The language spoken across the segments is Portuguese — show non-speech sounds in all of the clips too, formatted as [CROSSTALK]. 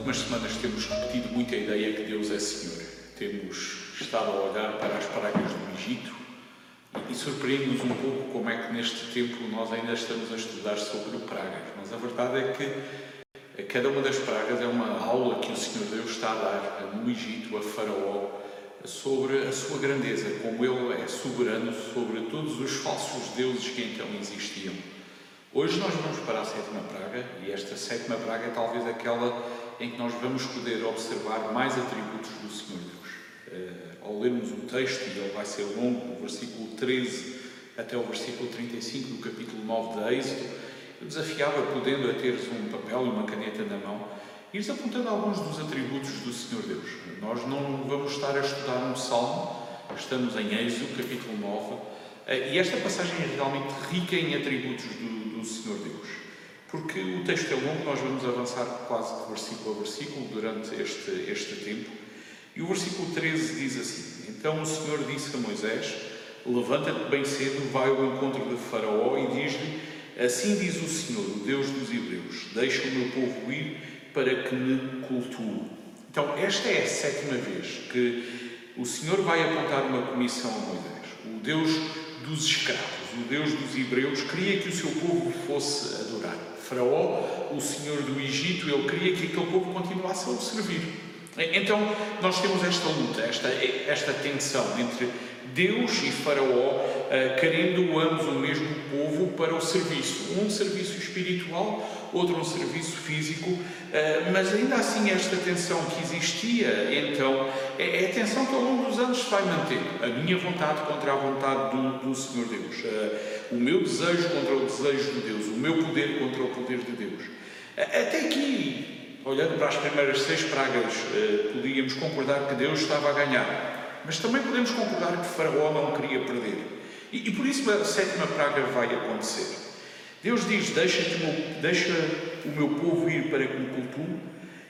últimas semanas temos repetido muito a ideia que Deus é Senhor. Temos estado a olhar para as pragas do Egito e, surpreende-nos um pouco como é que neste tempo nós ainda estamos a estudar sobre pragas. Mas a verdade é que cada uma das pragas é uma aula que o Senhor Deus está a dar no Egito, a Faraó, sobre a sua grandeza, como Ele é soberano sobre todos os falsos deuses que então existiam. Hoje nós vamos para a sétima praga e esta sétima praga é talvez aquela em que nós vamos poder observar mais atributos do Senhor Deus. Uh, ao lermos o texto, e ele vai ser longo, do versículo 13 até o versículo 35 do capítulo 9 de Êxodo, eu desafiava, podendo a teres um papel e uma caneta na mão, ires apontando alguns dos atributos do Senhor Deus. Nós não vamos estar a estudar um salmo, estamos em Êxodo, capítulo 9, uh, e esta passagem é realmente rica em atributos do, do Senhor Deus. Porque o texto é longo, nós vamos avançar quase de versículo a versículo durante este, este tempo. E o versículo 13 diz assim: Então o Senhor disse a Moisés: Levanta-te bem cedo, vai ao encontro de Faraó e diz-lhe: Assim diz o Senhor, o Deus dos Hebreus: Deixa o meu povo ir para que me cultue. Então, esta é a sétima vez que o Senhor vai apontar uma comissão a Moisés. O Deus dos escravos o Deus dos Hebreus, queria que o seu povo fosse adorar. Faraó, o Senhor do Egito, ele queria que aquele povo continuasse a o servir. Então, nós temos esta luta, esta, esta tensão entre Deus e Faraó, uh, querendo ambos o mesmo povo para o serviço. Um serviço espiritual, outro um serviço físico, uh, mas ainda assim esta tensão que existia então é, é, a tensão que ao longo dos anos se vai mantendo. A minha vontade contra a vontade do, do Senhor Deus, uh, o meu desejo contra o desejo de Deus, o meu poder contra o poder de Deus. Até aqui, olhando para as primeiras seis pragas, podíamos concordar que Deus estava a ganhar. Mas também podemos concordar que Faraó não queria perder. E, e por isso a sétima praga vai acontecer. Deus diz: Deixa, deixa o meu povo ir para que me cultue.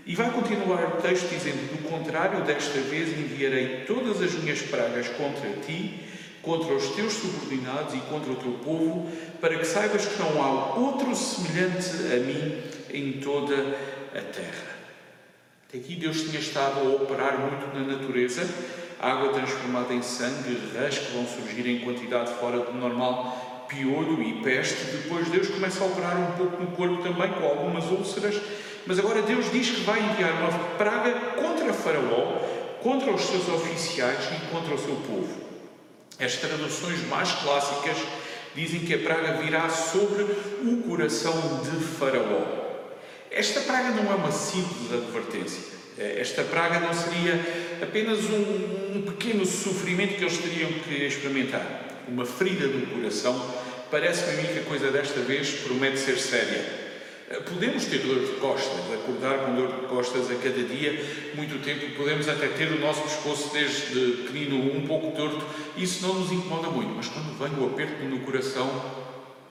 E vai continuar o texto dizendo: Do contrário, desta vez enviarei todas as minhas pragas contra ti, contra os teus subordinados e contra o teu povo, para que saibas que não há outro semelhante a mim em toda a terra. Até aqui Deus tinha estado a operar muito na natureza, água transformada em sangue, rãs que vão surgir em quantidade fora do normal, piolho e peste. Depois Deus começa a operar um pouco no corpo também, com algumas úlceras. Mas agora Deus diz que vai enviar uma praga contra Faraó, contra os seus oficiais e contra o seu povo. As traduções mais clássicas dizem que a praga virá sobre o coração de Faraó. Esta praga não é uma simples advertência. Esta praga não seria apenas um, um pequeno sofrimento que eles teriam que experimentar, uma ferida do coração. Parece-me a mim que a coisa desta vez promete ser séria. Podemos ter dor de costas, acordar com dor de costas a cada dia, muito tempo, podemos até ter o nosso pescoço desde pequenino um pouco torto, isso não nos incomoda muito, mas quando vem o aperto no coração,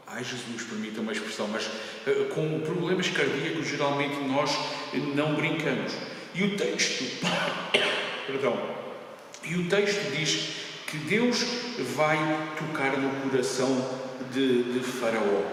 ai Jesus, permita uma expressão, mas eh, com problemas cardíacos geralmente nós não brincamos. E o texto, [COUGHS] perdão, e o texto diz que Deus vai tocar no coração de, de Faraó.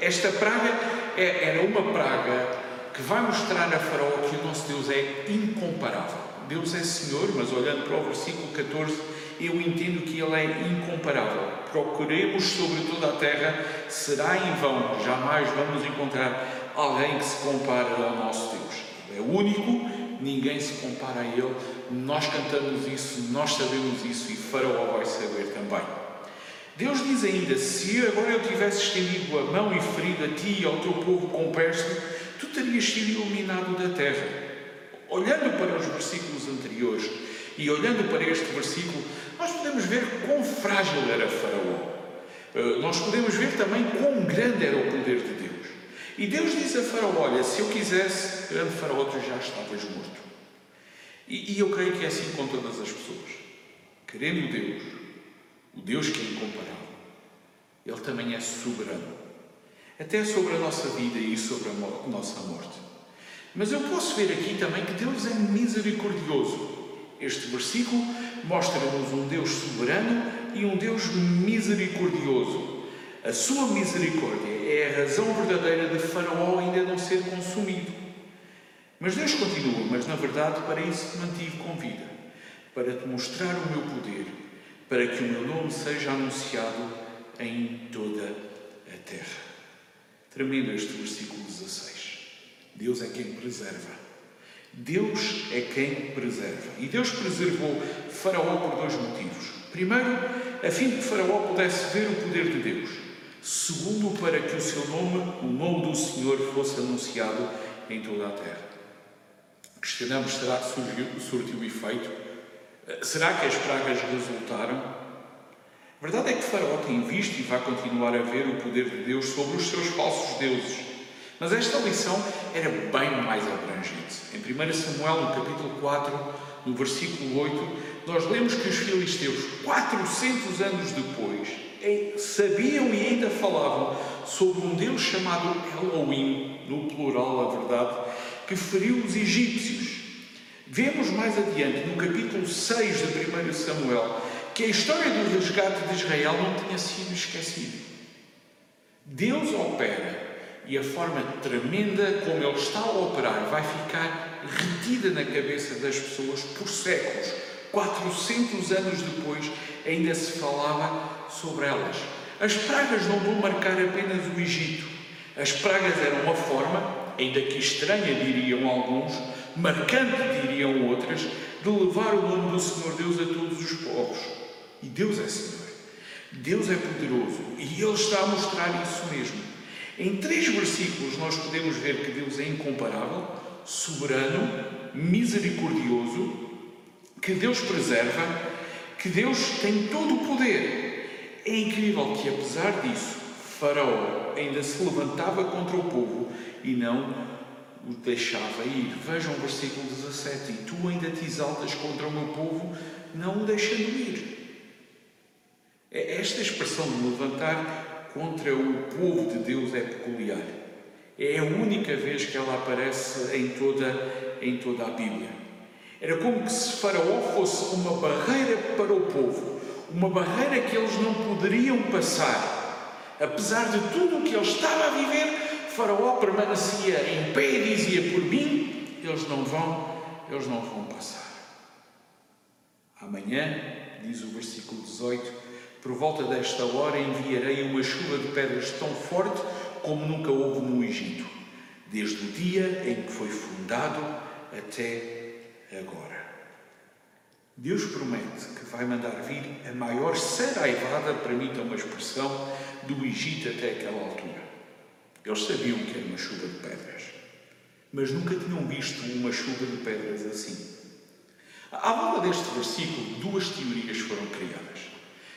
Esta praga é, era uma praga que vai mostrar a Faraó que o nosso Deus é incomparável. Deus é Senhor, mas olhando para o versículo 14, eu entendo que Ele é incomparável. Procuremos sobre toda a terra, será em vão, jamais vamos encontrar alguém que se compare ao nosso Deus. É único, ninguém se compara a Ele, nós cantamos isso, nós sabemos isso e Faraó vai saber também. Deus diz ainda: Se agora eu tivesse estendido a mão e ferido a ti e ao teu povo com peste, tu terias sido iluminado da terra. Olhando para os versículos anteriores e olhando para este versículo, nós podemos ver quão frágil era Faraó. Eh, nós podemos ver também quão grande era o poder de Deus. E Deus diz a Faraó: Olha, se eu quisesse, grande Faraó, tu já estavas morto. E, e eu creio que é assim com todas as pessoas. Querendo Deus, o Deus que é incomparável, Ele também é soberano. Até sobre a nossa vida e sobre a nossa morte. Mas eu posso ver aqui também que Deus é misericordioso. Este versículo mostra-nos um Deus soberano e um Deus misericordioso. A sua misericórdia é a razão verdadeira de Faraó ainda não ser consumido. Mas Deus continua, mas na verdade para isso te mantive com vida, para te mostrar o meu poder, para que o meu nome seja anunciado em toda a terra. Tremendo este versículo 16. Deus é quem preserva. Deus é quem preserva. E Deus preservou Faraó por dois motivos. Primeiro, a fim de que Faraó pudesse ver o poder de Deus. Segundo, para que o seu nome, o nome do Senhor, fosse anunciado em toda a terra. Questionamos: será que surgiu, surtiu efeito? Será que as pragas resultaram? A verdade é que Faraó tem visto e vai continuar a ver o poder de Deus sobre os seus falsos deuses. Mas esta lição era bem mais abrangente. Em 1 Samuel, no capítulo 4, no versículo 8, nós lemos que os filisteus, 400 anos depois, sabiam e ainda falavam sobre um Deus chamado Elohim, no plural, a verdade, que feriu os egípcios. Vemos mais adiante, no capítulo 6 de 1 Samuel, que a história do resgate de Israel não tinha sido esquecida. Deus opera e a forma tremenda como Ele está a operar vai ficar retida na cabeça das pessoas por séculos. 400 anos depois ainda se falava sobre elas. As pragas não vão marcar apenas o Egito. As pragas eram uma forma, ainda que estranha diriam alguns, marcante diriam outras, de levar o nome do Senhor Deus a todos os povos. E Deus é Senhor. Deus é poderoso e Ele está a mostrar isso mesmo. Em três versículos nós podemos ver que Deus é incomparável, soberano, misericordioso, que Deus preserva, que Deus tem todo o poder. É incrível que, apesar disso, Faraó ainda se levantava contra o povo e não o deixava ir. Vejam o versículo 17: E tu ainda te exaltas contra o meu povo, não o deixando ir. É esta expressão de levantar contra o povo de Deus é peculiar. É a única vez que ela aparece em toda, em toda a Bíblia. Era como se Faraó fosse uma barreira para o povo, uma barreira que eles não poderiam passar. Apesar de tudo o que ele estava a viver, Faraó permanecia em pé e dizia: Por mim, eles não vão, eles não vão passar. Amanhã, diz o versículo 18, por volta desta hora enviarei uma chuva de pedras tão forte como nunca houve no Egito, desde o dia em que foi fundado até agora. Deus promete que vai mandar vir a maior saraivada, permita uma expressão, do Egito até aquela altura. Eles sabiam que era uma chuva de pedras, mas nunca tinham visto uma chuva de pedras assim. À volta deste versículo, duas teorias foram criadas.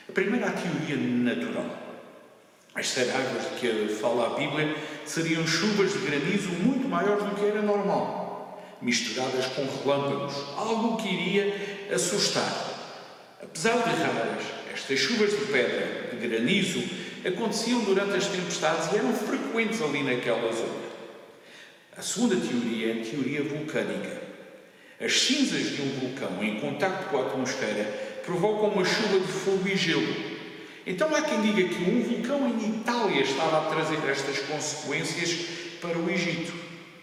A primeira, a teoria natural. As saraivas de que fala a Bíblia seriam chuvas de granizo muito maiores do que era normal, misturadas com relâmpagos, algo que iria assustar. Apesar de raras, estas chuvas de pedra, de granizo, aconteciam durante as tempestades e eram frequentes ali naquela zona. A segunda teoria é a teoria vulcânica. As cinzas de um vulcão em contacto com a atmosfera provocam uma chuva de fogo e gelo. Então há quem diga que um vulcão em Itália estava a trazer estas consequências para o Egito.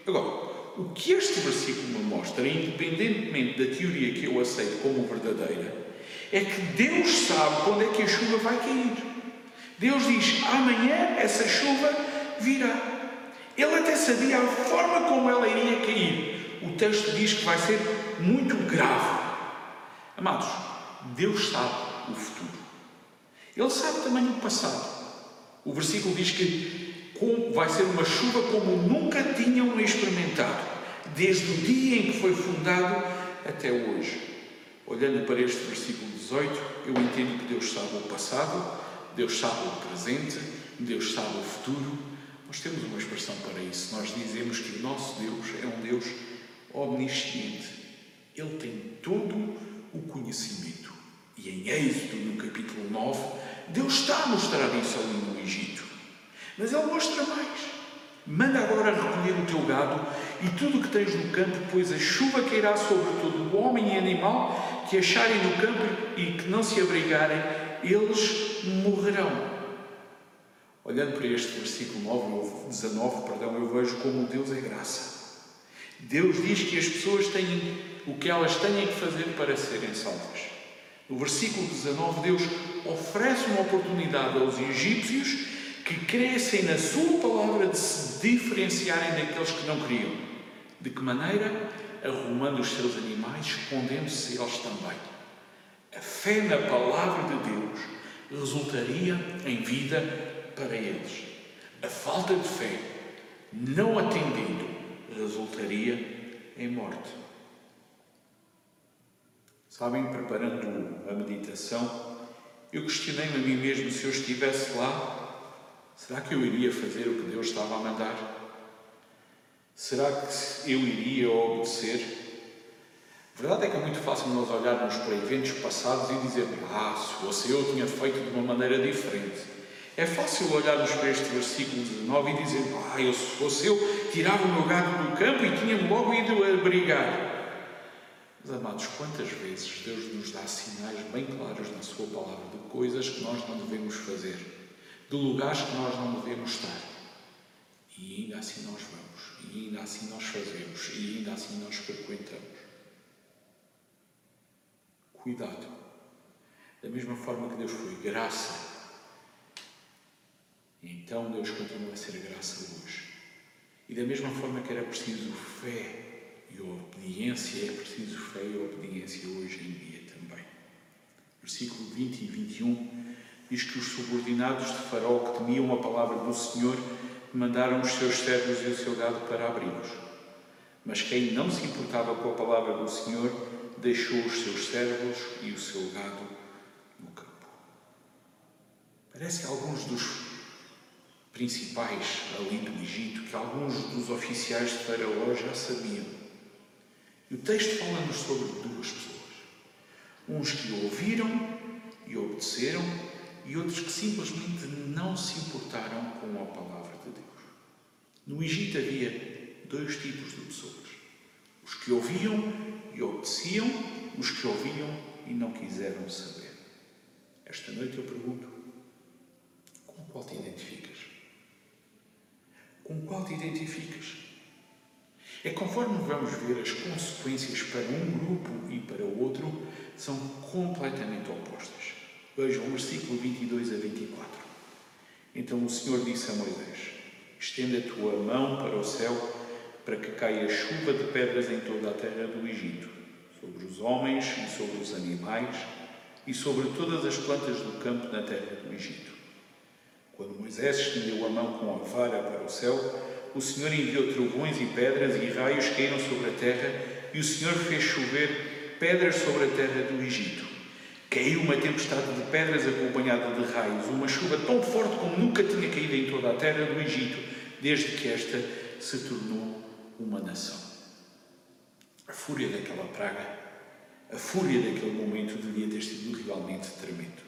Agora, o que este versículo me mostra, independentemente da teoria que eu aceito como verdadeira, é que Deus sabe quando é que a chuva vai cair. Deus diz: amanhã essa chuva virá. Ele até sabia a forma como ela iria cair. O texto diz que vai ser muito grave. Amados, Deus sabe o futuro. Ele sabe também o passado. O versículo diz que vai ser uma chuva como nunca tinham experimentado, desde o dia em que foi fundado até hoje. Olhando para este versículo 18, eu entendo que Deus sabe o passado, Deus sabe o presente, Deus sabe o futuro. Nós temos uma expressão para isso. Nós dizemos que o nosso Deus é um Deus omnisciente. Ele tem todo o conhecimento. E em Êxodo, no capítulo 9, Deus está a mostrar isso ali no Egito. Mas Ele mostra mais. Manda agora recolher o teu gado e tudo o que tens no campo, pois a chuva cairá sobre todo o homem e animal que acharem no campo e que não se abrigarem, eles morrerão. Olhando para este versículo 9, 19, perdão, eu vejo como Deus é graça. Deus diz que as pessoas têm o que elas têm que fazer para serem salvas. No versículo 19, Deus oferece uma oportunidade aos egípcios que crescem na sua palavra de se diferenciarem daqueles que não queriam. De que maneira? Arrumando os seus animais, escondendo-se eles também. A fé na palavra de Deus resultaria em vida para eles. A falta de fé, não atendendo, resultaria em morte. Sabem, preparando a meditação, eu questionei-me a mim mesmo se eu estivesse lá, será que eu iria fazer o que Deus estava a mandar? Será que eu iria obedecer? A verdade é que é muito fácil nós olharmos para eventos passados e dizer, ah, se fosse eu, tinha feito de uma maneira diferente. É fácil olharmos para este versículo 19 e dizer, ah, eu, se fosse eu, tirava o meu gado do campo e tinha-me logo ido a brigar. Mas, amados, quantas vezes Deus nos dá sinais bem claros na Sua palavra de coisas que nós não devemos fazer, de lugares que nós não devemos estar. E ainda assim nós vamos, e ainda assim nós fazemos, e ainda assim nós frequentamos. Cuidado. Da mesma forma que Deus foi graça, então Deus continua a ser graça hoje. E da mesma forma que era preciso fé e obediência, é preciso fé e obediência hoje em dia também. Versículo 20 e 21 diz que os subordinados de Faraó que temiam a palavra do Senhor mandaram os seus servos e o seu gado para abrigos. Mas quem não se importava com a palavra do Senhor deixou os seus servos e o seu gado no campo. Parece que alguns dos principais ali do Egito, que alguns dos oficiais de Faraó já sabiam. E o texto fala-nos sobre duas pessoas. Uns que ouviram e obedeceram, e outros que simplesmente não se importaram com a palavra de Deus. No Egito havia dois tipos de pessoas: os que ouviam e obedeciam os que ouviam e não quiseram saber. Esta noite eu pergunto: com qual te identificas? Com qual te identificas? É conforme vamos ver, as consequências para um grupo e para o outro são completamente opostas. Vejam o versículo 22 a 24. Então o Senhor disse a Moisés: Estenda a tua mão para o céu para que caia chuva de pedras em toda a terra do Egito, sobre os homens e sobre os animais e sobre todas as plantas do campo na terra do Egito. Quando Moisés estendeu a mão com a vara para o céu, o Senhor enviou trovões e pedras e raios caíram sobre a terra, e o Senhor fez chover pedras sobre a terra do Egito. Caiu uma tempestade de pedras acompanhada de raios, uma chuva tão forte como nunca tinha caído em toda a terra do Egito, desde que esta se tornou uma nação. A fúria daquela praga, a fúria daquele momento devia ter sido realmente tremendo.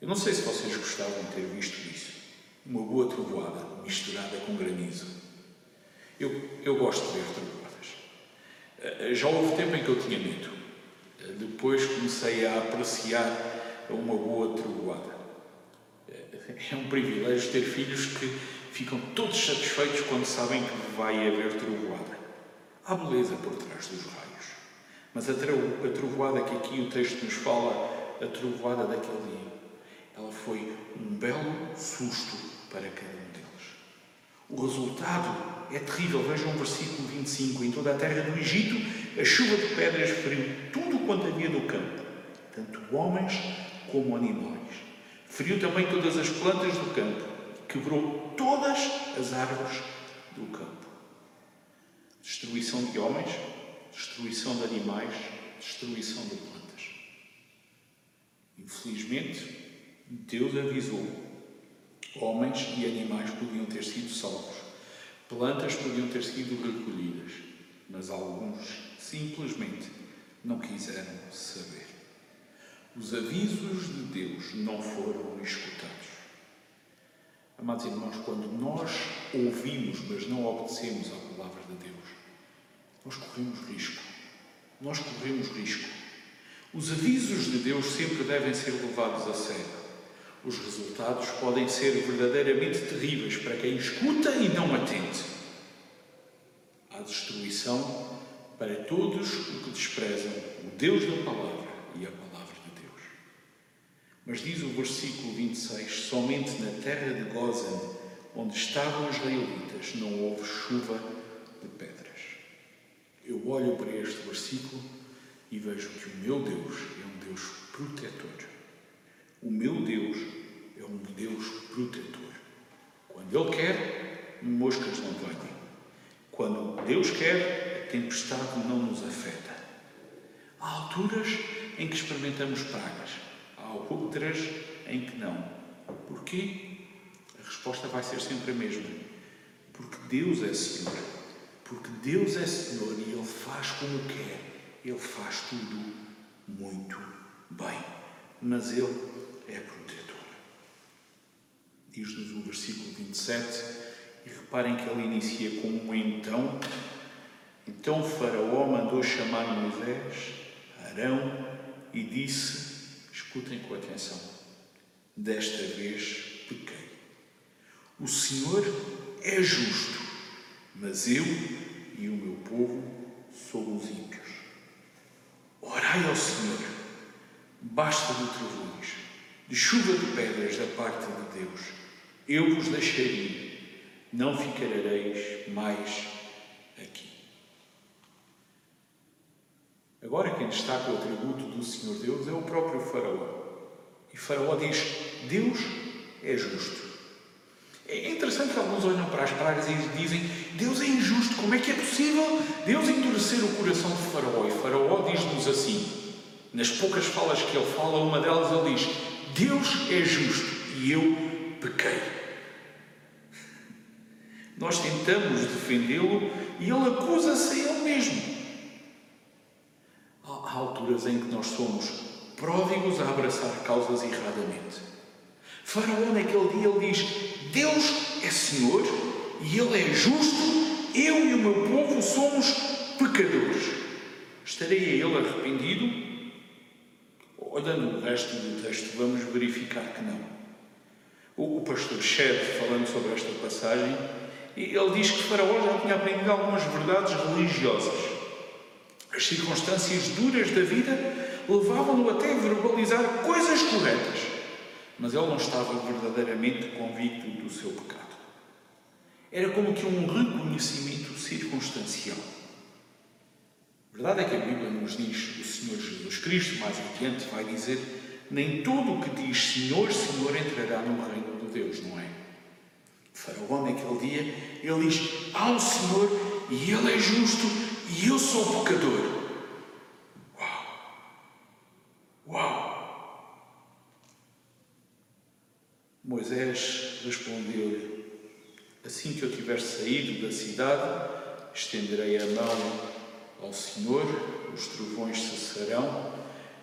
Eu não sei se vocês gostavam de ter visto isso. Uma boa trovoada misturada com granizo. Eu, eu gosto de ver trovoadas. Eh, já houve tempo em que eu tinha medo. Depois comecei a apreciar uma boa trovoada. Eh, é um privilégio ter filhos que ficam todos satisfeitos quando sabem que vai haver trovoada. Há beleza por trás dos raios. Mas a, trovoada que aqui o texto nos fala, a trovoada daquele dia, ela foi um belo susto para cada um deles. O resultado é terrível. Vejam o versículo 25. Em toda a terra do Egito, a chuva de pedras feriu tudo quanto havia no campo, tanto homens como animais. Feriu também todas as plantas do campo quebrou todas as árvores do campo. Destruição de homens, destruição de animais, destruição de plantas. Infelizmente, Deus avisou: homens e animais podiam ter sido salvos, plantas podiam ter sido recolhidas, mas alguns simplesmente não quiseram saber. Os avisos de Deus não foram escutados. Amados irmãos, quando nós ouvimos, mas não obedecemos à palavra de Deus, nós corremos risco. Nós corremos risco. Os avisos de Deus sempre devem ser levados a sério. Os resultados podem ser verdadeiramente terríveis para quem escuta e não atende. à destruição para todos os que desprezam o Deus da palavra e a palavra de Deus. Mas diz o versículo 26: somente na terra de Gozan, onde estavam os israelitas, não houve chuva de pedras. Eu olho para este versículo e vejo que o meu Deus é um Deus protetor. O meu Deus é um Deus protetor. Quando Ele quer, moscas não vêm. Quando Deus quer, tempestade não nos afeta. Há alturas em que experimentamos pragas, há outras em que não. Porquê? A resposta vai ser sempre a mesma. Porque Deus é Senhor. Porque Deus é Senhor e Ele faz como quer. Ele faz tudo muito bem. Mas Ele é protetor. Diz-nos o versículo 27, e reparem que ele inicia com um então. Então Faraó mandou chamar Moisés, Arão, e disse: Escutem com atenção, desta vez pequei. O Senhor é justo, mas eu e o meu povo somos ímpios. Orai ao Senhor, basta de trovões de chuva de pedras da parte de Deus. Eu vos deixarei, não ficareis mais aqui. Agora quem destaca o atributo do Senhor Deus é o próprio Faraó. E Faraó diz: Deus é justo. É interessante que alguns olham para as pragas e dizem: Deus é injusto, como é que é possível Deus endurecer o coração de Faraó? E Faraó diz-nos assim, nas poucas falas que ele fala, uma delas ele diz: Deus é justo e eu pequei. Nós tentamos defendê-lo e ele acusa-se a ele mesmo. Alturas em que nós somos pródigos a abraçar causas erradamente. Faraó, naquele dia, ele diz: Deus é Senhor e Ele é justo, eu e o meu povo somos pecadores. Estarei a Ele arrependido? Olhando o resto do texto, vamos verificar que não. O, pastor Shed, falando sobre esta passagem, ele diz que Faraó já tinha aprendido algumas verdades religiosas. As circunstâncias duras da vida levavam-no até a verbalizar coisas corretas, mas ele não estava verdadeiramente convicto do seu pecado. Era como que um reconhecimento circunstancial. A verdade é que a Bíblia nos diz, o Senhor Jesus Cristo, mais adiante, vai dizer: nem todo o que diz Senhor, Senhor entrará no reino de Deus, não é? O faraó, naquele dia, ele diz: um Senhor e ele é justo e eu sou pecador. Uau! Uau! Moisés respondeu-lhe: Assim que eu tiver saído da cidade, estenderei a mão ao Senhor, os trovões cessarão,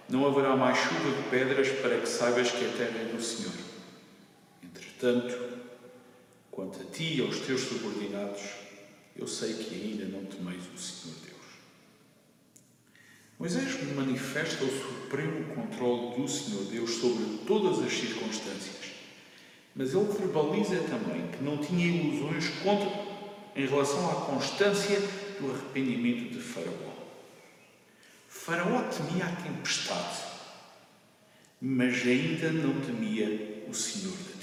não haverá mais chuva de pedras para que saibas que a terra é do Senhor. Entretanto, quanto a ti e aos teus subordinados, eu sei que ainda não temeis o Senhor Deus. Moisés manifesta o supremo controle do Senhor Deus sobre todas as circunstâncias, mas ele verbaliza também que não tinha ilusões contra, em relação à constância do arrependimento de Faraó. Faraó temia a tempestade, mas ainda não temia o Senhor tempestade.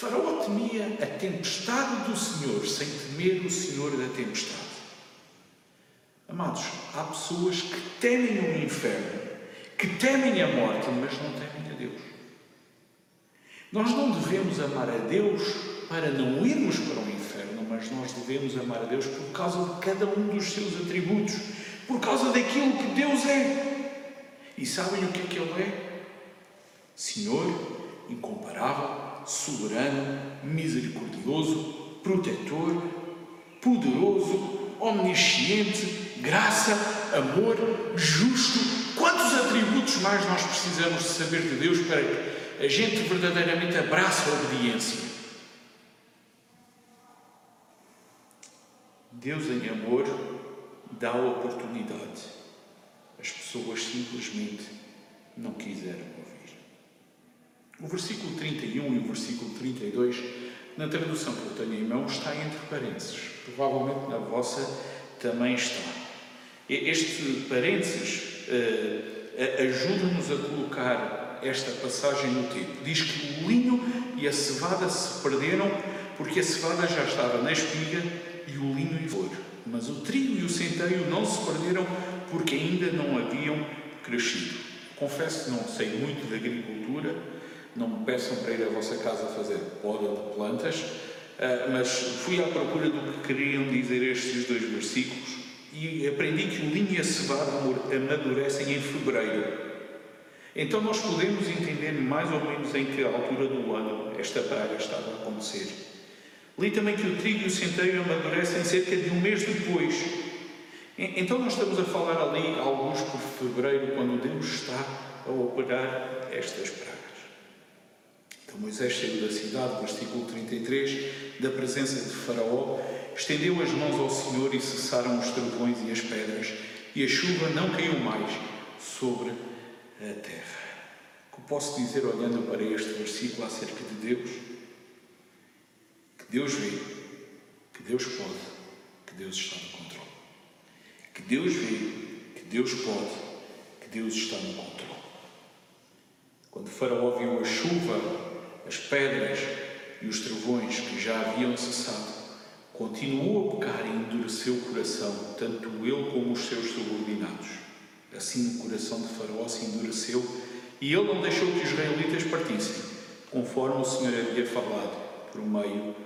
Faraó temia a tempestade do Senhor sem temer o Senhor da tempestade. Amados, há pessoas que temem o inferno, que temem a morte, mas não temem a Deus. Nós não devemos amar a Deus para não irmos para o inferno mas nós devemos amar a Deus por causa de cada um dos seus atributos, por causa daquilo que Deus é. E sabem o que é que Ele é? Senhor, incomparável, soberano, misericordioso, protetor, poderoso, omnisciente, graça, amor, justo. Quantos atributos mais nós precisamos de saber de Deus para que a gente verdadeiramente abrace a obediência? Deus, em amor, dá a oportunidade. As pessoas simplesmente não quiseram. O versículo 31 e o versículo 32 Na tradução que eu tenho em mão está entre parênteses. Provavelmente na vossa também está. Este parênteses uh, ajuda-nos a colocar esta passagem no tempo. Diz que o linho e a cevada se perderam porque a cevada já estava na espiga e o linho em flor. Mas o trigo e o centeio não se perderam porque ainda não haviam crescido. Confesso que não sei muito de agricultura, não me peçam para ir à vossa casa fazer poda de plantas, ah, mas fui à procura do que queriam dizer estes dois versículos e aprendi que o linho e a cevada amadurecem em fevereiro. Então nós podemos entender mais ou menos em que altura do ano esta praga estava a acontecer. Li também que o trigo e o centeio amadurecem cerca de um mês depois. Então nós estamos a falar ali, alguns por fevereiro, quando Deus está a operar estas pragas. Moisés saiu da cidade, versículo 33, da presença de Faraó, estendeu as mãos ao Senhor e cessaram os trovões e as pedras, e a chuva não caiu mais sobre a terra. O que posso dizer olhando para este versículo acerca de Deus? Que Deus vê, que Deus pode, que Deus está no controle. Que Deus vê, que Deus pode, que Deus está no controle. Quando Faraó viu a chuva as pedras e os trovões que já haviam cessado, continuou a pecar e endureceu o coração, tanto ele como os seus subordinados. Assim o coração de Faraó se endureceu e ele não deixou que os israelitas partissem, conforme o Senhor havia falado por meio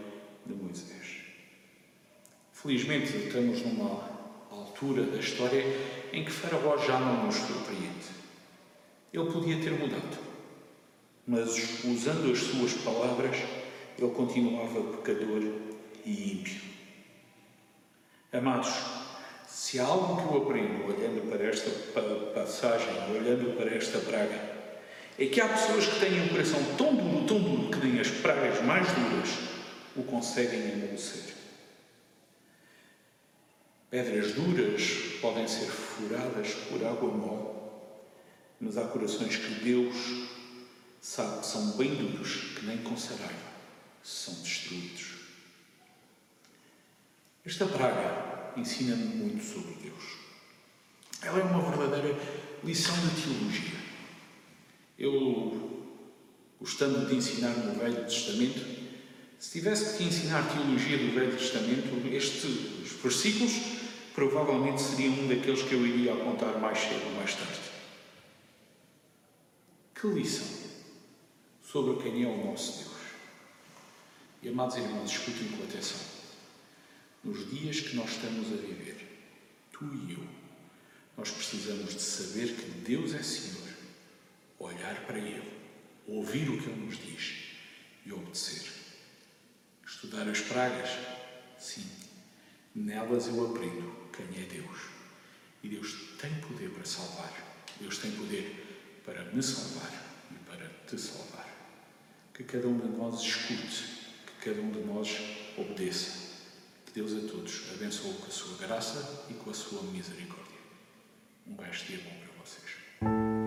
de Moisés. Felizmente estamos numa altura da história em que Faraó já não nos surpreende. Ele podia ter mudado mas usando as suas palavras, ele continuava pecador e ímpio. Amados, se há algo que eu aprendo olhando para esta passagem, olhando para esta praga, é que há pessoas que têm um coração tão duro, tão duro, que nem as pragas mais duras o conseguem amolecer. Pedras duras podem ser furadas por água mole, mas há corações que Deus sabe são bem duros, que nem com saraiva são destruídos. Esta praga ensina-me muito sobre Deus. Ela é uma verdadeira lição de teologia. Eu, gostando de ensinar no Velho Testamento, se tivesse que ensinar teologia do Velho Testamento, estes versículos provavelmente seriam um daqueles que eu iria apontar mais cedo ou mais tarde. Que lição sobre quem é o nosso Deus. E amados irmãos, escutem com atenção. Nos dias que nós estamos a viver, tu e eu, nós precisamos de saber que Deus é Senhor, olhar para Ele, ouvir o que Ele nos diz e obedecer. Estudar as pragas, sim, nelas eu aprendo quem é Deus. E Deus tem poder para salvar, Deus tem poder para me salvar e para te salvar que cada um de nós escute, que cada um de nós obedeça. Que Deus a todos abençoe com a sua graça e com a sua misericórdia. Um de dia bom para vocês.